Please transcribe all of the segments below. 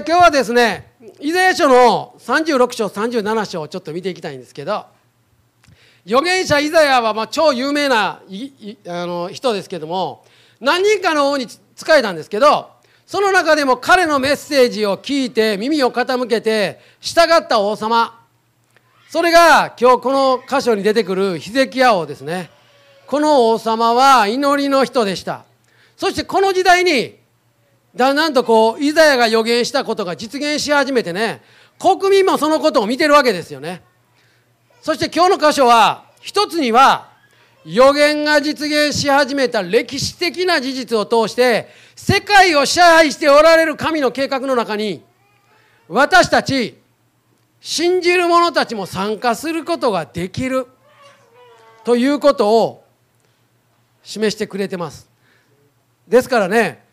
で今日はですねイザヤ書の36章37章をちょっと見ていきたいんですけど預言者イザヤはまあ超有名なあの人ですけども何人かの王に仕えたんですけどその中でも彼のメッセージを聞いて耳を傾けて従った王様。それが今日この箇所に出てくるヒゼキヤ王ですね。この王様は祈りの人でした。そしてこの時代にだんだんとこうイザヤが予言したことが実現し始めてね国民もそのことを見てるわけですよね。そして今日の箇所は一つには予言が実現し始めた歴史的な事実を通して世界を支配しておられる神の計画の中に私たち信じる者たちも参加することができるということを示してくれてます。ですからね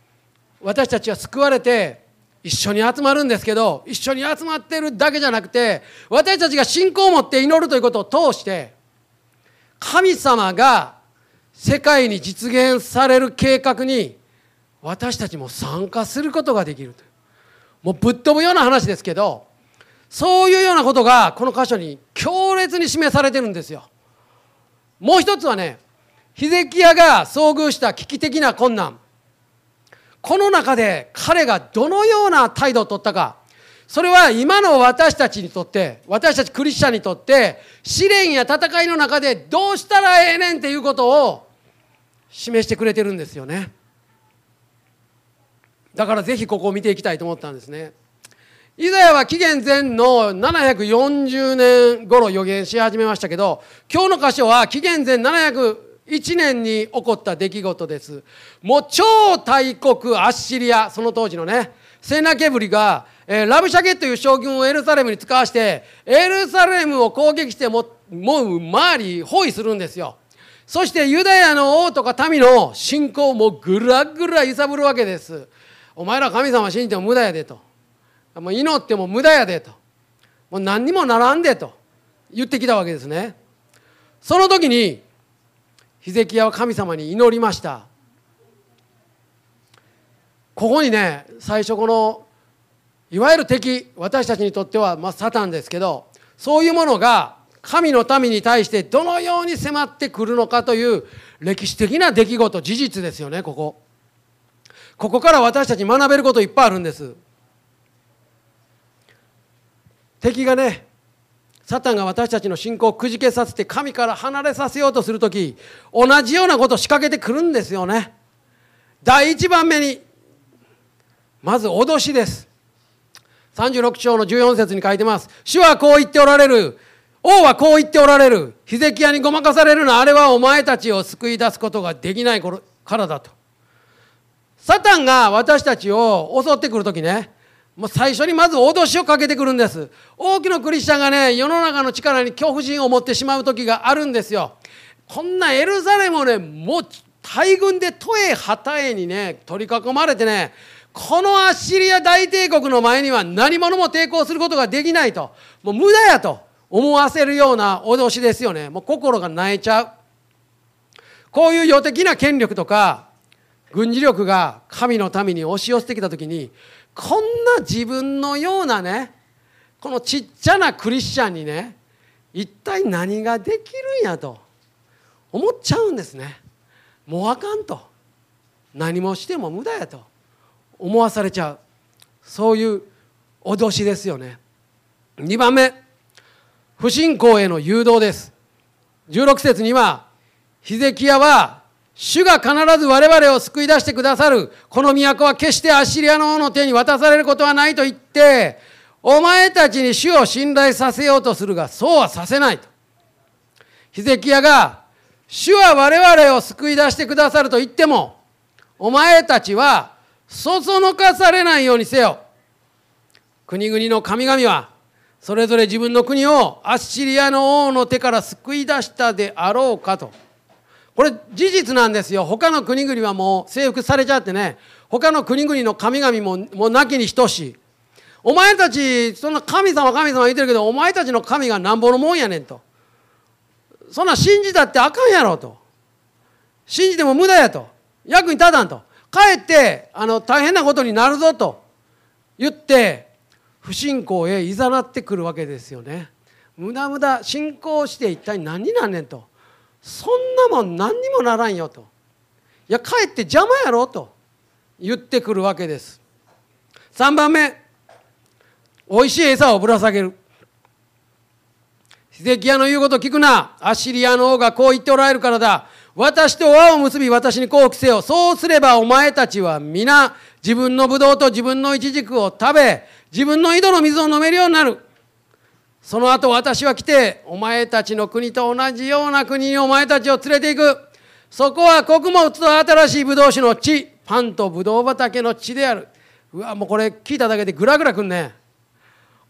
私たちは救われて一緒に集まるんですけど一緒に集まってるだけじゃなくて私たちが信仰を持って祈るということを通して神様が世界に実現される計画に私たちも参加することができるともうぶっ飛ぶような話ですけどそういうようなことがこの箇所に強烈に示されてるんですよ。もう一つはねヒゼキヤが遭遇した危機的な困難この中で彼がどのような態度をとったか。それは今の私たちにとって私たちクリスチャンにとって試練や戦いの中でどうしたらええねんっていうことを示してくれてるんですよね。だからぜひここを見ていきたいと思ったんですね。イザヤは紀元前の740年頃予言し始めましたけど今日の箇所は紀元前700 1年に起こった出来事です。もう超大国アッシリアその当時のねセナケブリが、えー、ラブシャケという将軍をエルサレムに使わしてエルサレムを攻撃してももう周り包囲するんですよ。そしてユダヤの王とか民の信仰もぐらぐら揺さぶるわけです。お前ら神様信じても無駄やでと。もう祈っても無駄やでと。もう何にもならんでと言ってきたわけですね。その時にヒゼキヤは神様に祈りました。ここにね最初このいわゆる敵私たちにとっては、まあ、サタンですけどそういうものが神の民に対してどのように迫ってくるのかという歴史的な出来事事実ですよねここ。ここから私たち学べることいっぱいあるんです。敵がねサタンが私たちの信仰をくじけさせて神から離れさせようとする時同じようなことを仕掛けてくるんですよね。第1番目にまず脅しです。36章の14節に書いてます。主はこう言っておられる。王はこう言っておられる。ヒゼキヤにごまかされるのはあれはお前たちを救い出すことができないからだと。サタンが私たちを襲ってくる時ねもう最初にまず脅しをかけてくるんです。多くのクリスチャンがね世の中の力に恐怖心を持ってしまう時があるんですよ。こんなエルサレムをねもう大軍で都営旗営にね取り囲まれてねこのアッシリア大帝国の前には何者も抵抗することができないともう無駄やと思わせるような脅しですよね。もう心が泣いちゃう。こういう予的な権力とか軍事力が神のために押し寄せてきた時にこんな自分のようなねこのちっちゃなクリスチャンにね一体何ができるんやと思っちゃうんですね。もうあかんと。何もしても無駄やと。思わされちゃう。そういう脅しですよね。2番目。不信仰への誘導です。16節にはヒゼキヤは主が必ず我々を救い出してくださる。この都は決してアッシリアの王の手に渡されることはないと言って、お前たちに主を信頼させようとするが、そうはさせないと。ヒゼキヤが、主は我々を救い出してくださると言っても、お前たちは、そそのかされないようにせよ。国々の神々は、それぞれ自分の国をアッシリアの王の手から救い出したであろうかと。これ事実なんですよ。他の国々はもう征服されちゃってね。他の国々の神々ももう亡きに等しい。お前たちそんな神様神様言ってるけどお前たちの神がなんぼのもんやねんと。そんな信じたってあかんやろと。信じても無駄やと。役に立たんと。かえってあの大変なことになるぞと。言って不信仰へいざなってくるわけですよね。無駄無駄信仰して一体何になんねんと。そんなもん何にもならんよと。いやかえって邪魔やろと言ってくるわけです。3番目。おいしい餌をぶら下げる。ヒゼキヤの言うこと聞くな。アッシリアの王がこう言っておられるからだ。私と輪を結び私に降伏せよ。そうすればお前たちは皆自分のブドウと自分のイチジクを食べ自分の井戸の水を飲めるようになる。その後私は来てお前たちの国と同じような国にお前たちを連れて行く。そこは穀物と新しいブドウ酒の地パンとブドウ畑の地である。うわもうこれ聞いただけでグラグラくんね。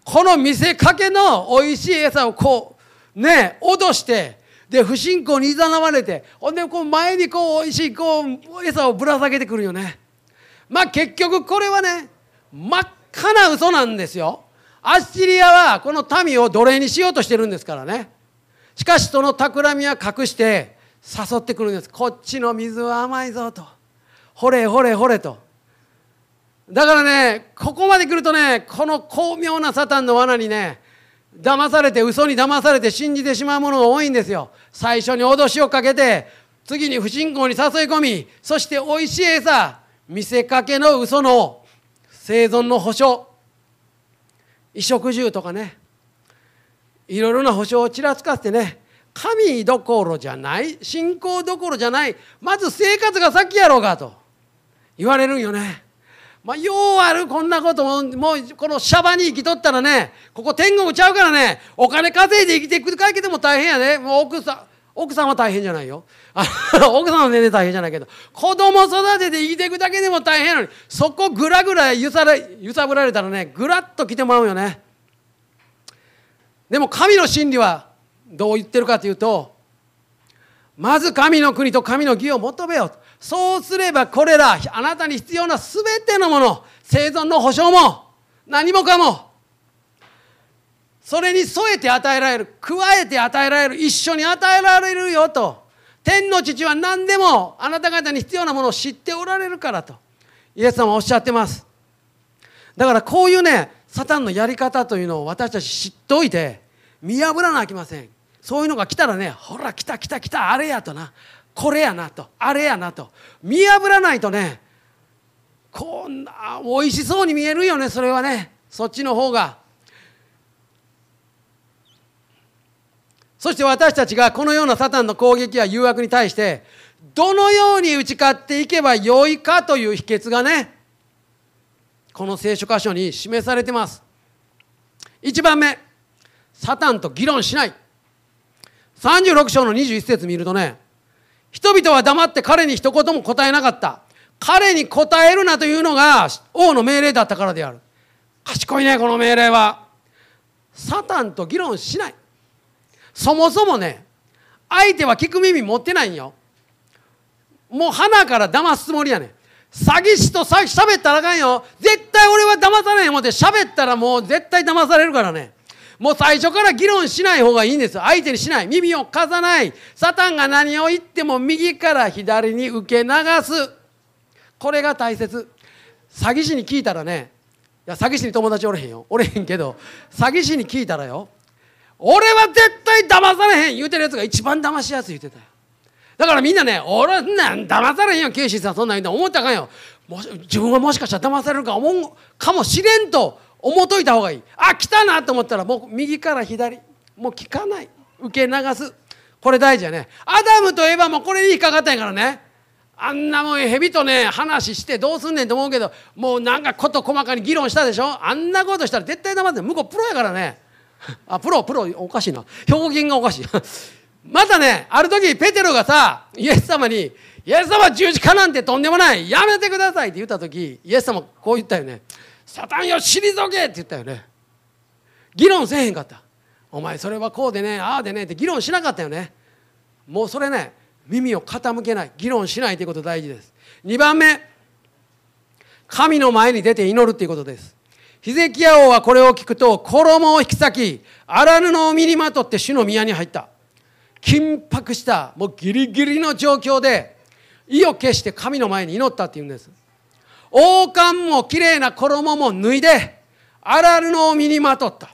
この見せかけの美味しい餌をこうね脅してで不信仰にいざなわれてほんでこう前にこう美味しいこう餌をぶら下げてくるよね。まあ結局これはね真っ赤な嘘なんですよ。アッシリアはこの民を奴隷にしようとしてるんですからね。しかしその企みは隠して誘ってくるんです。こっちの水は甘いぞと。ほれほれほれと。だからねここまで来るとねこの巧妙なサタンの罠にね騙されて嘘に騙されて信じてしまうものが多いんですよ。最初に脅しをかけて次に不信仰に誘い込みそしておいしい餌見せかけの嘘の生存の保証。衣食住とかね。いろいろな保証をちらつかせてね。神どころじゃない信仰どころじゃないまず生活が先やろうかと。言われるんよね。まあ、ようあるこんなことももうこのシャバに生きとったらねここ天国ちゃうからねお金稼いで生きていくだけでも大変やねもう奥さん奥さんは大変じゃないよ。奥さんは全然大変じゃないけど子供育てて生きていくだけでも大変やのにそこぐらぐら揺され揺さぶられたらねぐらっと来てもらうよね。でも神の真理はどう言ってるかというとまず神の国と神の義を求めよう。そうすればこれらあなたに必要な全てのもの生存の保障も何もかもそれに添えて与えられる加えて与えられる一緒に与えられるよと。天の父は何でもあなた方に必要なものを知っておられるからと。イエス様はおっしゃってます。だからこういうねサタンのやり方というのを私たち知っておいて見破らなきません。そういうのが来たらねほら来た来た来たあれやとな。これやなと。あれやなと。見破らないとねこんな美味しそうに見えるよねそれはね。そっちの方が。そして私たちがこのようなサタンの攻撃や誘惑に対してどのように打ち勝っていけばよいかという秘訣がねこの聖書箇所に示されてます。1番目サタンと議論しない。36章の21節見るとね人々は黙って彼に一言も答えなかった。彼に答えるなというのが王の命令だったからである。賢いねこの命令は。サタンと議論しない。そもそもね相手は聞く耳持ってないんよ。もう鼻から騙すつもりやねん。詐欺師と詐欺喋ったらあかんよ。絶対俺は騙されへん思って喋ったらもう絶対騙されるからね。もう最初から議論しない方がいいんです相手にしない。耳を貸さない。サタンが何を言っても右から左に受け流す。これが大切。詐欺師に聞いたらねいや詐欺師に友達おれへんよ。おれへんけど詐欺師に聞いたらよ俺は絶対騙されへん。言うてるやつが一番騙しやすい言うてたよ。だからみんなね俺なん騙されへんよ。ケイシーさんそんなん言うて思ったらあかんよ。もし自分はもしかしたら騙されるか思うかもしれんと思っといた方がいい。あ来たなと思ったらもう右から左。もう聞かない。受け流す。これ大事やね。アダムとエヴァもこれに引っかかったんやからね。あんなもん蛇とね話してどうすんねんと思うけどもうなんか事細かに議論したでしょ。あんなことしたら絶対黙って向こうプロやからね。あプロプロおかしいな。表現がおかしい。またねある時ペテロがさイエス様に「イエス様十字架なんてとんでもない。やめてください」って言った時イエス様こう言ったよね。サタンよ退けって言ったよね。議論せえへんかった。お前それはこうでねああでねって議論しなかったよね。もうそれね耳を傾けない。議論しないということ大事です。2番目神の前に出て祈るっていうことです。ヒゼキヤ王はこれを聞くと衣を引き裂き荒布を身にまとって主の宮に入った。緊迫したもうギリギリの状況で意を決して神の前に祈ったっていうんです。王冠もきれいな衣も脱いで荒布を身にまとった。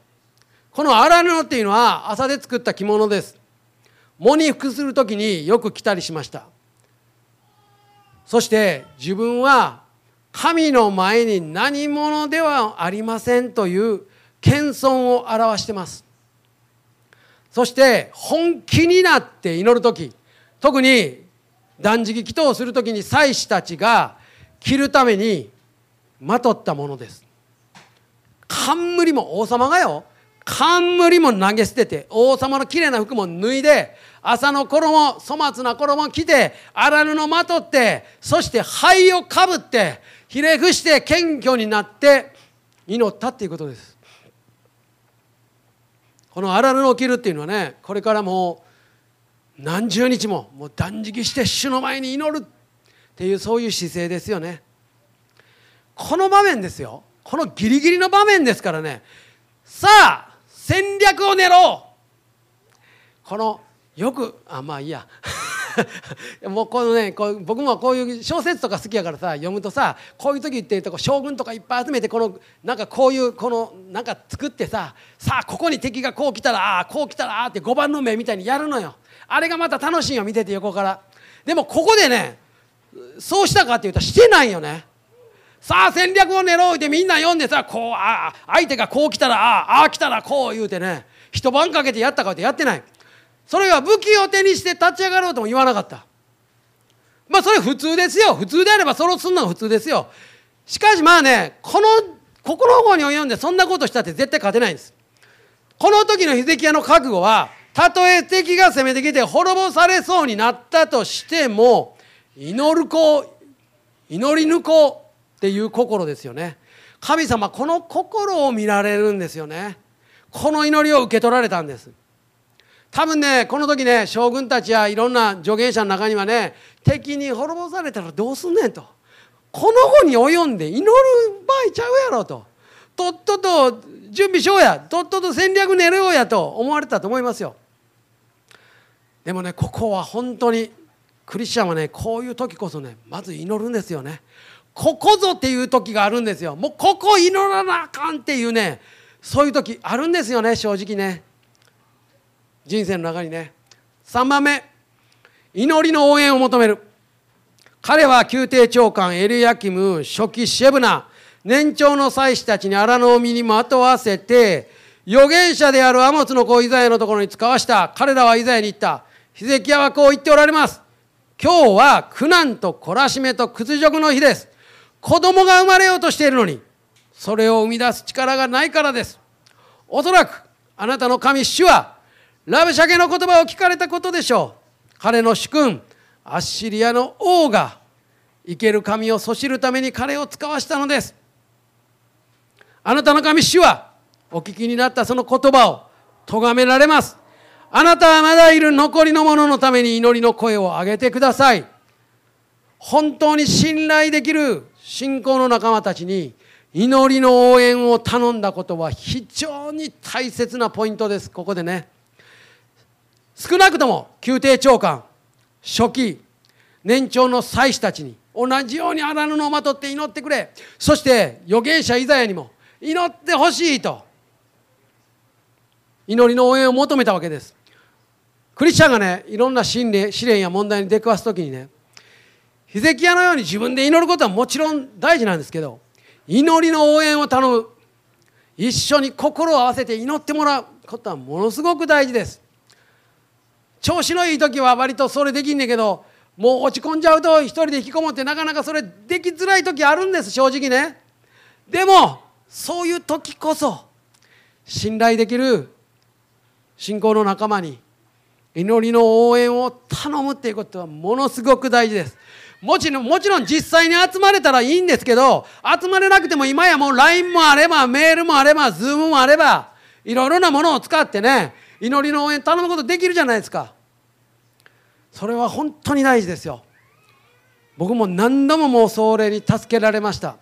この荒布っていうのは麻で作った着物です。喪に服する時によく着たりしました。そして自分は神の前に何者ではありませんという謙遜を表してます。そして本気になって祈る時特に断食祈祷をする時に祭司たちが着るためにまとったものです。冠も王様がよ。冠も投げ捨てて王様のきれいな服も脱いで朝の衣粗末な衣着て荒布まとってそして灰をかぶってひれ伏して謙虚になって祈ったっていうことです。この荒布を着るっていうのはねこれからも何十日ももう断食して主の前に祈るっていうそういう姿勢ですよね。この場面ですよ。このギリギリの場面ですからね。さあ戦略を練ろう。このよくあまあいいや。もうこのねこう僕もこういう小説とか好きやからさ読むとさこういう時ってと将軍とかいっぱい集めてこのなんかこういうこのなんか作ってささあここに敵がこう来たらああこう来たらああって5番の目みたいにやるのよ。あれがまた楽しいよ見てて横から。でもここでねそうしたかっていうとしてないよね。さあ戦略を練ろうってみんな読んでさこうあ相手がこう来たらああ来たらこう言うてね一晩かけてやったかってやってない。それは武器を手にして立ち上がろうとも言わなかった。まあそれ普通ですよ。普通であればそれをすんのは普通ですよ。しかしまあねこのここの方に読んでそんなことしたって絶対勝てないんです。この時のヒゼキヤの覚悟はたとえ敵が攻めてきて滅ぼされそうになったとしても祈る子祈り抜こうっていう心ですよね。神様この心を見られるんですよね。この祈りを受け取られたんです。多分ねこの時ね将軍たちやいろんな助言者の中にはね敵に滅ぼされたらどうすんねんと。この後に及んで祈る場合ちゃうやろと。とっとと準備しようや。とっとと戦略練ろうやと思われたと思いますよ。でもねここは本当にクリスチャンはねこういう時こそねまず祈るんですよね。ここぞっていう時があるんですよ。もうここ祈らなあかんっていうねそういう時あるんですよね正直ね。人生の中にね3番目祈りの応援を求める。彼は宮廷長官エルヤキム初期シェブナ年長の祭司たちに荒野を身にまとわせて預言者であるアモツの子イザヤのところに使わした。彼らはイザヤに言った。ヒゼキヤはこう言っておられます。今日は苦難と懲らしめと屈辱の日です。子供が生まれようとしているのにそれを生み出す力がないからです。おそらくあなたの神主はラブシャケの言葉を聞かれたことでしょう。彼の主君アッシリアの王が生ける神をそしるために彼を使わしたのです。あなたの神主はお聞きになったその言葉を咎められます。あなたはまだいる残りの者のために祈りの声を上げてください。本当に信頼できる信仰の仲間たちに祈りの応援を頼んだことは非常に大切なポイントです。ここでね少なくとも宮廷長官初期年長の祭司たちに同じように荒布をまとって祈ってくれ。そして預言者イザヤにも祈ってほしいと祈りの応援を求めたわけです。クリスチャンがねいろんな試練や問題に出くわす時にねヒゼキヤのように自分で祈ることはもちろん大事なんですけど祈りの応援を頼む。一緒に心を合わせて祈ってもらうことはものすごく大事です。調子のいい時は割とそれできんねんけどもう落ち込んじゃうと一人で引きこもってなかなかそれできづらい時あるんです正直ね。でもそういう時こそ信頼できる信仰の仲間に祈りの応援を頼むっていうことはものすごく大事です。もちろんもちろん実際に集まれたらいいんですけど集まれなくても今やもう LINE もあればメールもあれば Zoom もあればいろいろなものを使ってね祈りの応援頼むことできるじゃないですか。それは本当に大事ですよ。僕も何度ももうそれに助けられました。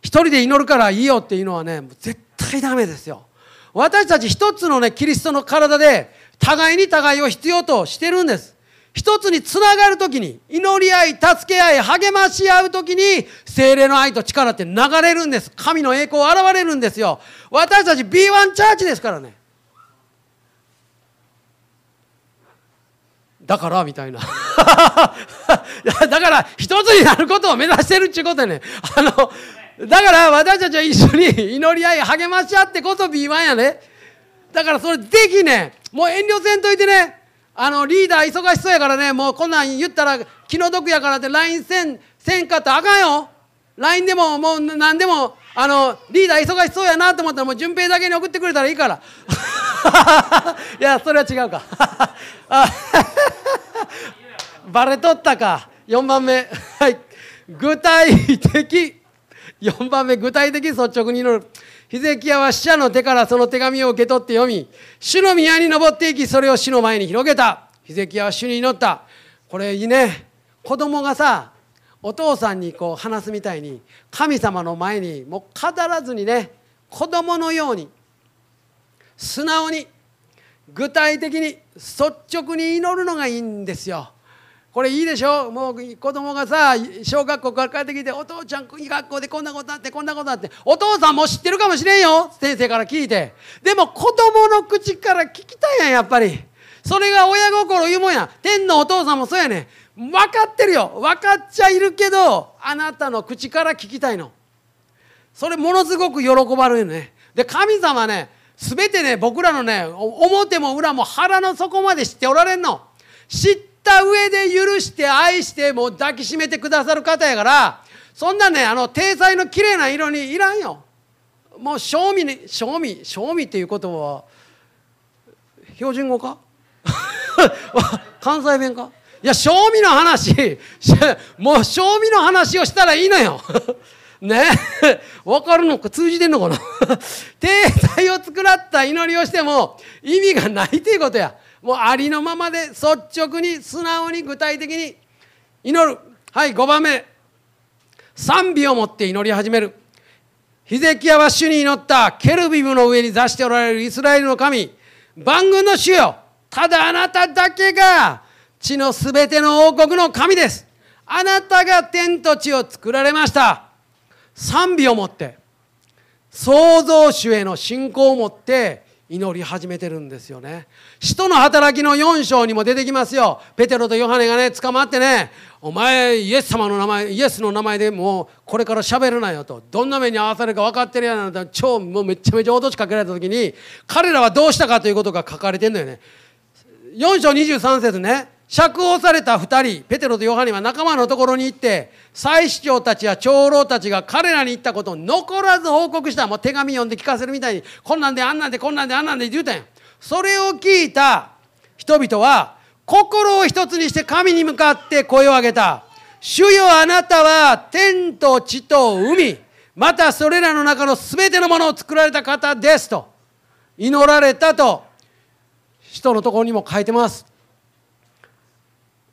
一人で祈るからいいよっていうのはね絶対ダメですよ。私たち一つのねキリストの体で互いに互いを必要としてるんです。一つにつながるときに祈り合い助け合い励まし合うときに精霊の愛と力って流れるんです。神の栄光現れるんですよ。私たち B1 チャーチですからね。だからみたいな。だから一つになることを目指してるっていうことでねあのだから私たちは一緒に祈り合い励まし合ってこそ B1 やね。だからそれぜひねもう遠慮せんといてね。あのリーダー忙しそうやからね。もうこんなん言ったら気の毒やからって LINE せんせんかったらあかんよ。LINE でももう何でもあのリーダー忙しそうやなと思ったらもう順平だけに送ってくれたらいいから。いやそれは違うか。バレとったか。4番目。はい。具体的。4番目具体的。率直に祈る。ヒゼキヤは死者の手からその手紙を受け取って読み主の宮に登っていきそれを主の前に広げた。ヒゼキヤは主に祈った。これいいね。子供がさお父さんにこう話すみたいに神様の前にもう語らずにね子供のように素直に具体的に率直に祈るのがいいんですよ。これいいでしょ？もう子供がさ小学校から帰ってきてお父ちゃん学校でこんなことあってこんなことあってお父さんも知ってるかもしれんよ。先生から聞いて。でも子供の口から聞きたいやんやっぱり。それが親心言うもんや。天のお父さんもそうやね分かってるよ。分かっちゃいるけどあなたの口から聞きたいの。それものすごく喜ばれるね。で神様ね全てね僕らのね表も裏も腹の底まで知っておられんの。知ってった上で許して愛してもう抱きしめてくださる方やからそんなねあの体裁の綺麗な色にいらんよ。もう賞味に賞味賞味っていうことは標準語か？関西弁か？いや賞味の話もう賞味の話をしたらいいのよ。ね？分かるのか？通じてんのかな？体裁を作らった祈りをしても意味がないっていうことや。もうありのままで率直に素直に具体的に祈る。はい5番目。賛美を持って祈り始める。ヒゼキヤは主に祈ったケルビムの上に座しておられるイスラエルの神。万軍の主よ。ただあなただけが。地のすべての王国の神です。あなたが天と地を作られました。賛美を持って。創造主への信仰を持って。祈り始めてるんですよね。使徒の働きの4章にも出てきますよ。ペテロとヨハネがね捕まってねお前イエス様の名前イエスの名前でもうこれから喋るなよと。どんな目に遭わされるか分かってるやなんて超もうめちゃめちゃ脅しかけられた時に彼らはどうしたかということが書かれてんだよね。4章23節ね。釈放された2人ペテロとヨハネは仲間のところに行って祭司長たちや長老たちが彼らに言ったことを残らず報告した。もう手紙読んで聞かせるみたいにこんなんであんなんでこんなんであんなんで言うたんや。それを聞いた人々は心を一つにして神に向かって声を上げた。主よあなたは天と地と海またそれらの中の全てのものを作られた方ですと祈られたと人のところにも書いてます。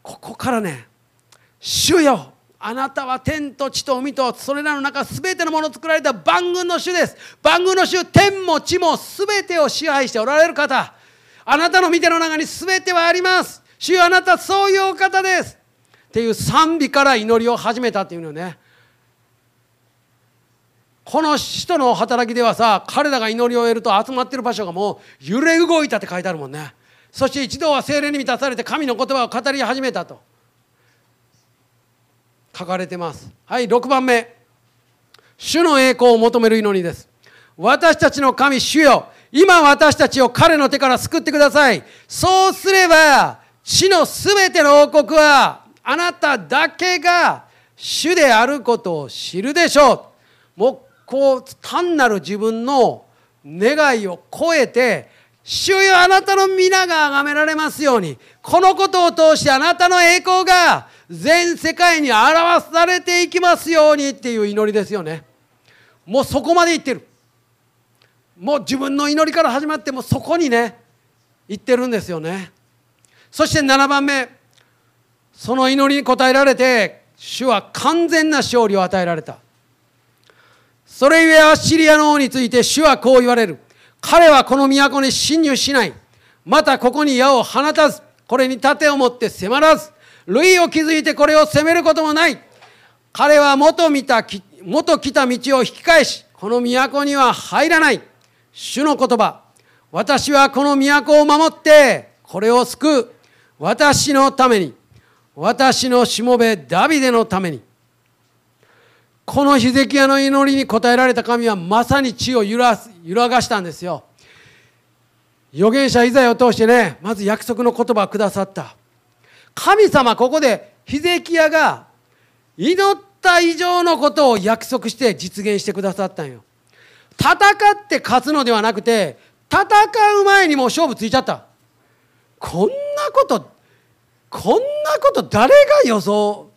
ここからね「主よ。あなたは天と地と海とそれらの中全てのものを作られた万軍の主です。万軍の主天も地も全てを支配しておられる方。あなたの見ての中に全てはあります。主よあなたそういうお方です。っていう賛美から祈りを始めたっていうのね。この使徒の働きではさ彼らが祈りを終えると集まってる場所がもう揺れ動いたって書いてあるもんね。そして一度は精霊に満たされて神の言葉を語り始めたと。書かれてます。はい6番目。主の栄光を求める祈りです。私たちの神主よ。今私たちを彼の手から救ってください。そうすれば地のすべての王国はあなただけが主であることを知るでしょう。もうこう単なる自分の願いを超えて主よあなたの皆が崇められますようにこのことを通してあなたの栄光が全世界に表されていきますようにっていう祈りですよね。もうそこまで言ってる。もう自分の祈りから始まってもそこにね言ってるんですよね。そして7番目その祈りに応えられて主は完全な勝利を与えられた。それゆえアッシリアの王について主はこう言われる。彼はこの都に侵入しない。またここに矢を放たずこれに盾を持って迫らず類を築いてこれを責めることもない。彼は元見た元来た道を引き返しこの都には入らない。主の言葉。私はこの都を守ってこれを救う。私のために。私のしもべダビデのために。このヒゼキヤの祈りに応えられた神はまさに地を揺らす揺らがしたんですよ。預言者イザヤを通してねまず約束の言葉をくださった。神様ここでヒゼキヤが祈った以上のことを約束して実現してくださったんよ。戦って勝つのではなくて戦う前にもう勝負ついちゃった。こんなことこんなこと誰が予想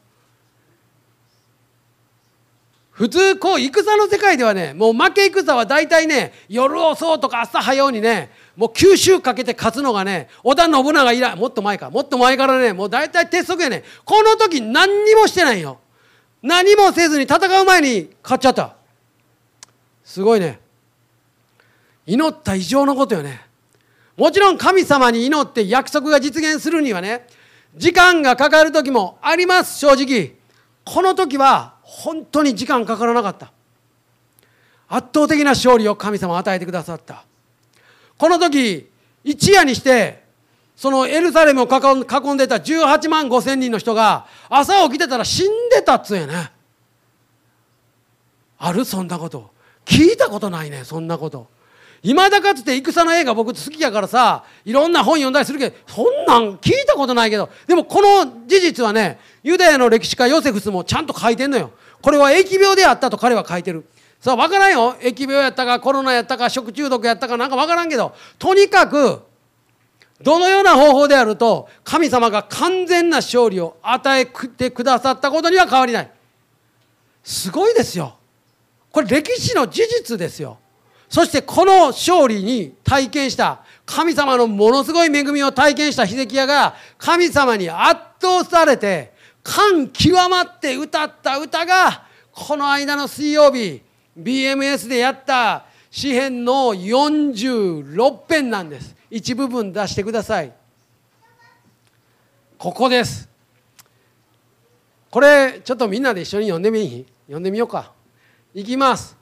普通こう戦の世界ではねもう負け戦は大体ね夜遅うとか朝早うにねもう9週かけて勝つのがね織田信長以来もっと前か。もっと前からねもう大体鉄則やね。この時何にもしてないよ。何もせずに戦う前に勝っちゃった。すごいね。祈った以上のことよね。もちろん神様に祈って約束が実現するにはね時間がかかる時もあります正直。この時は本当に時間かからなかった。圧倒的な勝利を神様与えてくださった。この時一夜にしてそのエルサレムを囲んでた18万5千人の人が朝起きてたら死んでたっつうやね。ある？そんなこと。聞いたことないねそんなこと。いまだかつて戦の映画僕好きやからさいろんな本読んだりするけどそんなん聞いたことないけどでもこの事実はねユダヤの歴史家ヨセフスもちゃんと書いてんのよ。これは疫病であったと彼は書いてる。さあ分からんよ。疫病やったかコロナやったか食中毒やったかなんか分からんけどとにかくどのような方法であると神様が完全な勝利を与えてくださったことには変わりない。すごいですよ。これ歴史の事実ですよ。そしてこの勝利に体験した神様のものすごい恵みを体験したヒゼキヤが神様に圧倒されて感極まって歌った歌がこの間の水曜日 BMS でやった詩篇の46編なんです。一部分出してください。ここです。これちょっとみんなで一緒に読んでみ読んでみようか。いきます。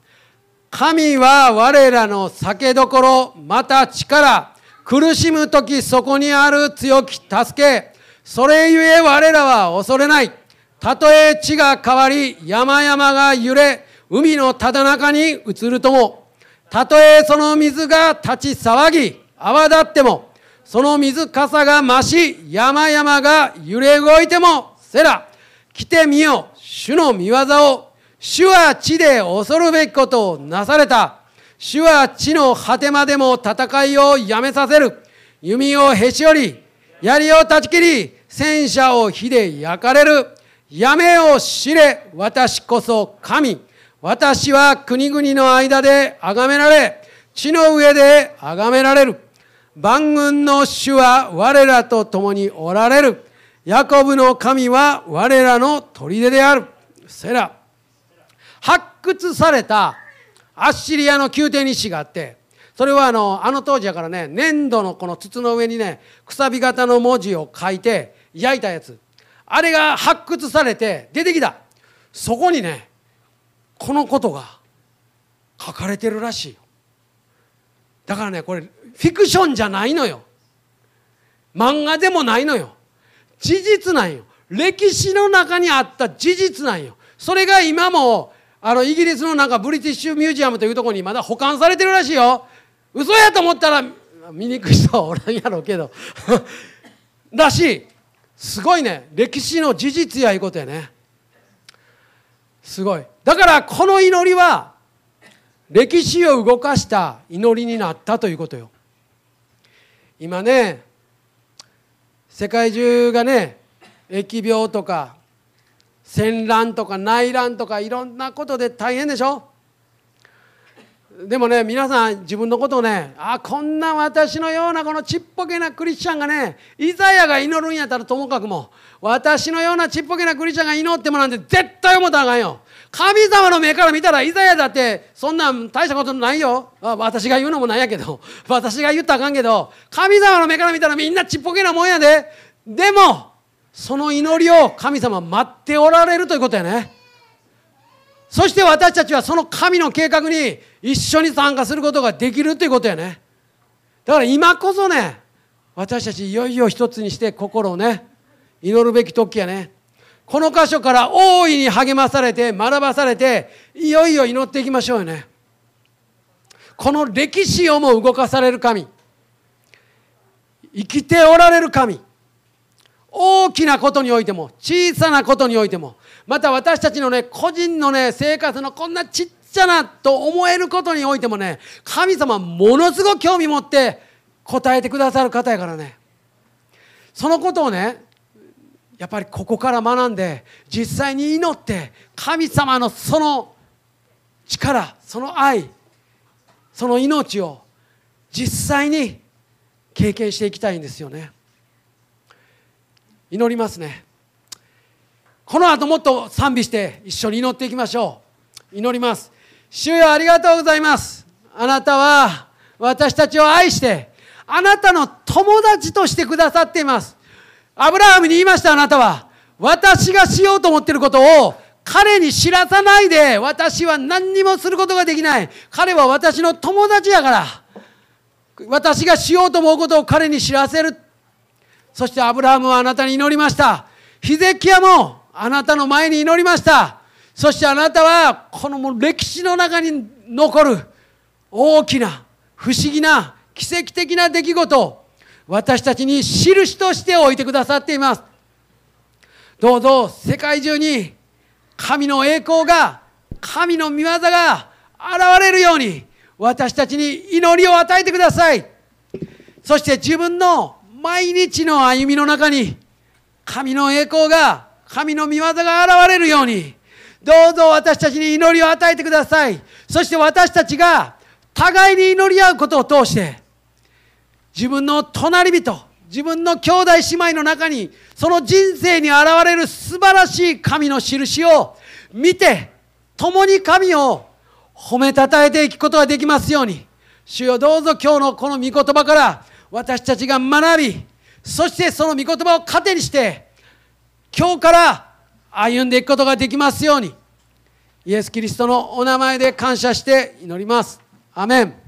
神は我らの酒どころまた力苦しむ時そこにある強き助け。それゆえ我らは恐れない。たとえ地が変わり山々が揺れ海のただ中に移るともたとえその水が立ち騒ぎ泡立ってもその水かさが増し山々が揺れ動いてもせら来てみよ主の見業を主は地で恐るべきことをなされた。主は地の果てまでも戦いをやめさせる。弓をへし折り槍を断ち切り戦車を火で焼かれる。やめを知れ私こそ神。私は国々の間で崇められ地の上で崇められる。万軍の主は我らと共におられる。ヤコブの神は我らの砦である。セラ。発掘されたアッシリアの宮廷日誌があってそれはあのあの当時やからね粘土のこの筒の上にねくさび型の文字を書いて焼いたやつ。あれが発掘されて出てきた。そこにねこのことが書かれてるらしいよ。だからねこれフィクションじゃないのよ。漫画でもないのよ。事実なんよ。歴史の中にあった事実なんよ。それが今もあのイギリスのなんかブリティッシュミュージアムというところにまだ保管されてるらしいよ。嘘やと思ったら見に行く人はおらんやろうけど。らしい。すごいね。歴史の事実やいうことやね。すごい。だからこの祈りは歴史を動かした祈りになったということよ。今ね世界中がね疫病とか戦乱とか内乱とかいろんなことで大変でしょ？でもね皆さん自分のことをねあこんな私のようなこのちっぽけなクリスチャンがねイザヤが祈るんやったらともかくも私のようなちっぽけなクリスチャンが祈ってもなんて絶対思ったらあかんよ。神様の目から見たらイザヤだってそんなん大したことないよ。私が言うのもなんやけど私が言ったらあかんけど神様の目から見たらみんなちっぽけなもんやで。でもその祈りを神様待っておられるということやね。そして私たちはその神の計画に一緒に参加することができるということやね。だから今こそね私たちいよいよ一つにして心をね祈るべき時やね。この箇所から大いに励まされて学ばされていよいよ祈っていきましょうよね。この歴史をも動かされる神生きておられる神大きなことにおいても小さなことにおいてもまた私たちのね個人のね生活のこんなちっちゃなと思えることにおいてもね神様ものすごく興味持って答えてくださる方やからね。そのことをねやっぱりここから学んで実際に祈って神様のその力その愛その命を実際に経験していきたいんですよね。祈りますね。この後もっと賛美して一緒に祈っていきましょう。祈ります。主よありがとうございます。あなたは私たちを愛してあなたの友達としてくださっています。アブラハムに言いましたあなたは私がしようと思っていることを彼に知らさないで私は何にもすることができない。彼は私の友達やから私がしようと思うことを彼に知らせる。そしてアブラハムはあなたに祈りました。ヒゼキヤもあなたの前に祈りました。そしてあなたはこの歴史の中に残る。大きな不思議な奇跡的な出来事。を私たちに印として置いてくださっています。どうぞ世界中に神の栄光が神の御業が現れるように私たちに祈りを与えてください。そして自分の毎日の歩みの中に神の栄光が神の御業が現れるようにどうぞ私たちに祈りを与えてください。そして私たちが互いに祈り合うことを通して自分の隣人自分の兄弟姉妹の中にその人生に現れる素晴らしい神の印を見て共に神を褒めたたえていくことができますように。主よどうぞ今日のこの御言葉から私たちが学びそしてその御言葉を糧にして今日から歩んでいくことができますようにイエス・キリストのお名前で感謝して祈ります。アメン。